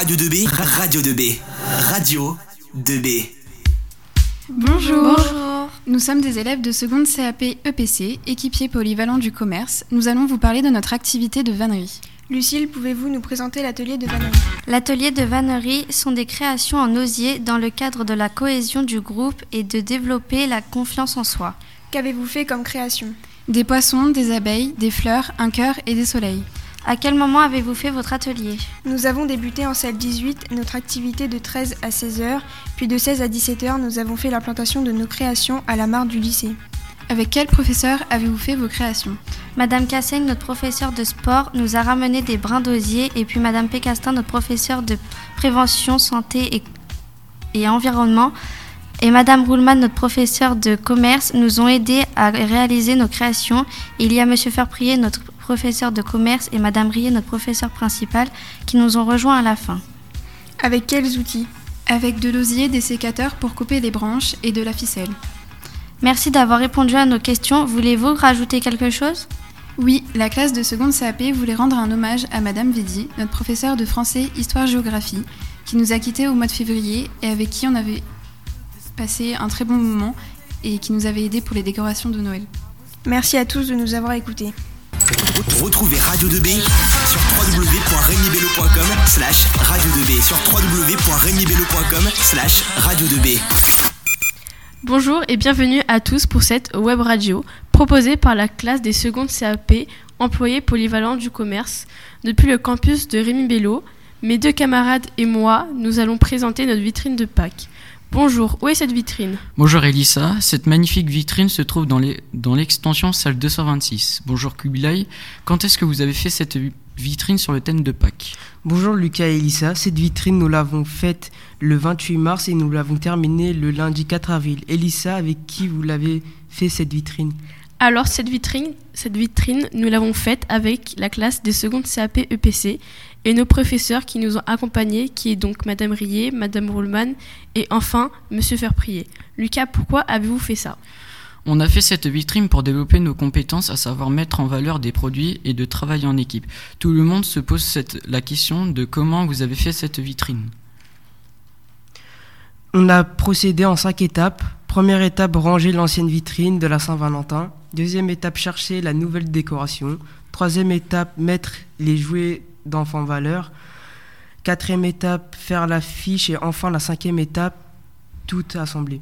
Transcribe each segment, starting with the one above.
Radio 2B, Radio 2B, Radio 2B. Bonjour. Nous sommes des élèves de seconde CAP EPC, équipiers polyvalents du commerce. Nous allons vous parler de notre activité de vannerie. Lucille, pouvez-vous nous présenter l'atelier de vannerie? L'atelier de vannerie sont des créations en osier dans le cadre de la cohésion du groupe et de développer la confiance en soi. Qu'avez-vous fait comme création? Des poissons, des abeilles, des fleurs, un cœur et des soleils. À quel moment avez-vous fait votre atelier? Nous avons débuté en salle 18 notre activité de 13 à 16 heures, puis de 16 à 17 heures, nous avons fait l'implantation de nos créations à la mare du lycée. Avec quel professeur avez-vous fait vos créations? Madame Cassaigne, notre professeur de sport, nous a ramené des brins d'osier et puis Madame Pécastin, notre professeur de prévention, santé et, et environnement, et Madame Roulman, notre professeur de commerce, nous ont aidés à réaliser nos créations. Il y a Monsieur Ferprier, notre professeur de commerce, et Madame Rier, notre professeur principal, qui nous ont rejoints à la fin. Avec quels outils? Avec de l'osier, des sécateurs pour couper les branches et de la ficelle. Merci d'avoir répondu à nos questions. Voulez-vous rajouter quelque chose? Oui, la classe de seconde CAP voulait rendre un hommage à Madame Védy, notre professeure de français histoire-géographie, qui nous a quittés au mois de février et avec qui on avait passé un très bon moment et qui nous avait aidés pour les décorations de Noël. Merci à tous de nous avoir écoutés. Retrouvez Radio 2B sur www.remibello.com slash radio 2B sur www.remibello.com slash radio 2B. Bonjour et bienvenue à tous pour cette web radio proposée par la classe des secondes CAP employés polyvalents du commerce depuis le campus de Rémi Bello. Mes deux camarades et moi, nous allons présenter notre vitrine de Pâques. Bonjour, où est cette vitrine? Bonjour Elissa, cette magnifique vitrine se trouve dans l'extension salle 226. Bonjour Kubilai, quand est-ce que vous avez fait cette vi- vitrine sur le thème de Pâques? Bonjour Lucas et Elissa, cette vitrine nous l'avons faite le 28 mars et nous l'avons terminée le lundi 4 avril. Elissa, avec qui vous l'avez fait cette vitrine? Alors cette vitrine, cette vitrine, nous l'avons faite avec la classe des secondes CAP EPC et nos professeurs qui nous ont accompagnés, qui est donc Madame Rier, Madame Roulman et enfin Monsieur Ferprier. Lucas, pourquoi avez-vous fait ça? On a fait cette vitrine pour développer nos compétences, à savoir mettre en valeur des produits et de travailler en équipe. Tout le monde se pose cette- la question de comment vous avez fait cette vitrine. On a procédé en cinq étapes. Première étape, ranger l'ancienne vitrine de la Saint-Valentin. Deuxième étape, chercher la nouvelle décoration. Troisième étape, mettre les jouets d'enfants valeur. Quatrième étape, faire l'affiche. Et enfin, la cinquième étape, tout assembler.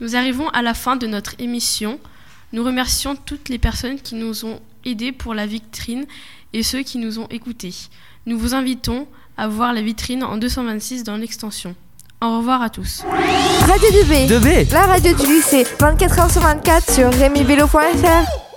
Nous arrivons à la fin de notre émission. Nous remercions toutes les personnes qui nous ont aidés pour la vitrine et ceux qui nous ont écoutés. Nous vous invitons à voir la vitrine en 226 dans l'extension. Au revoir à tous. Radio 2B, la radio du lycée, 24h sur 24 sur remibello.fr.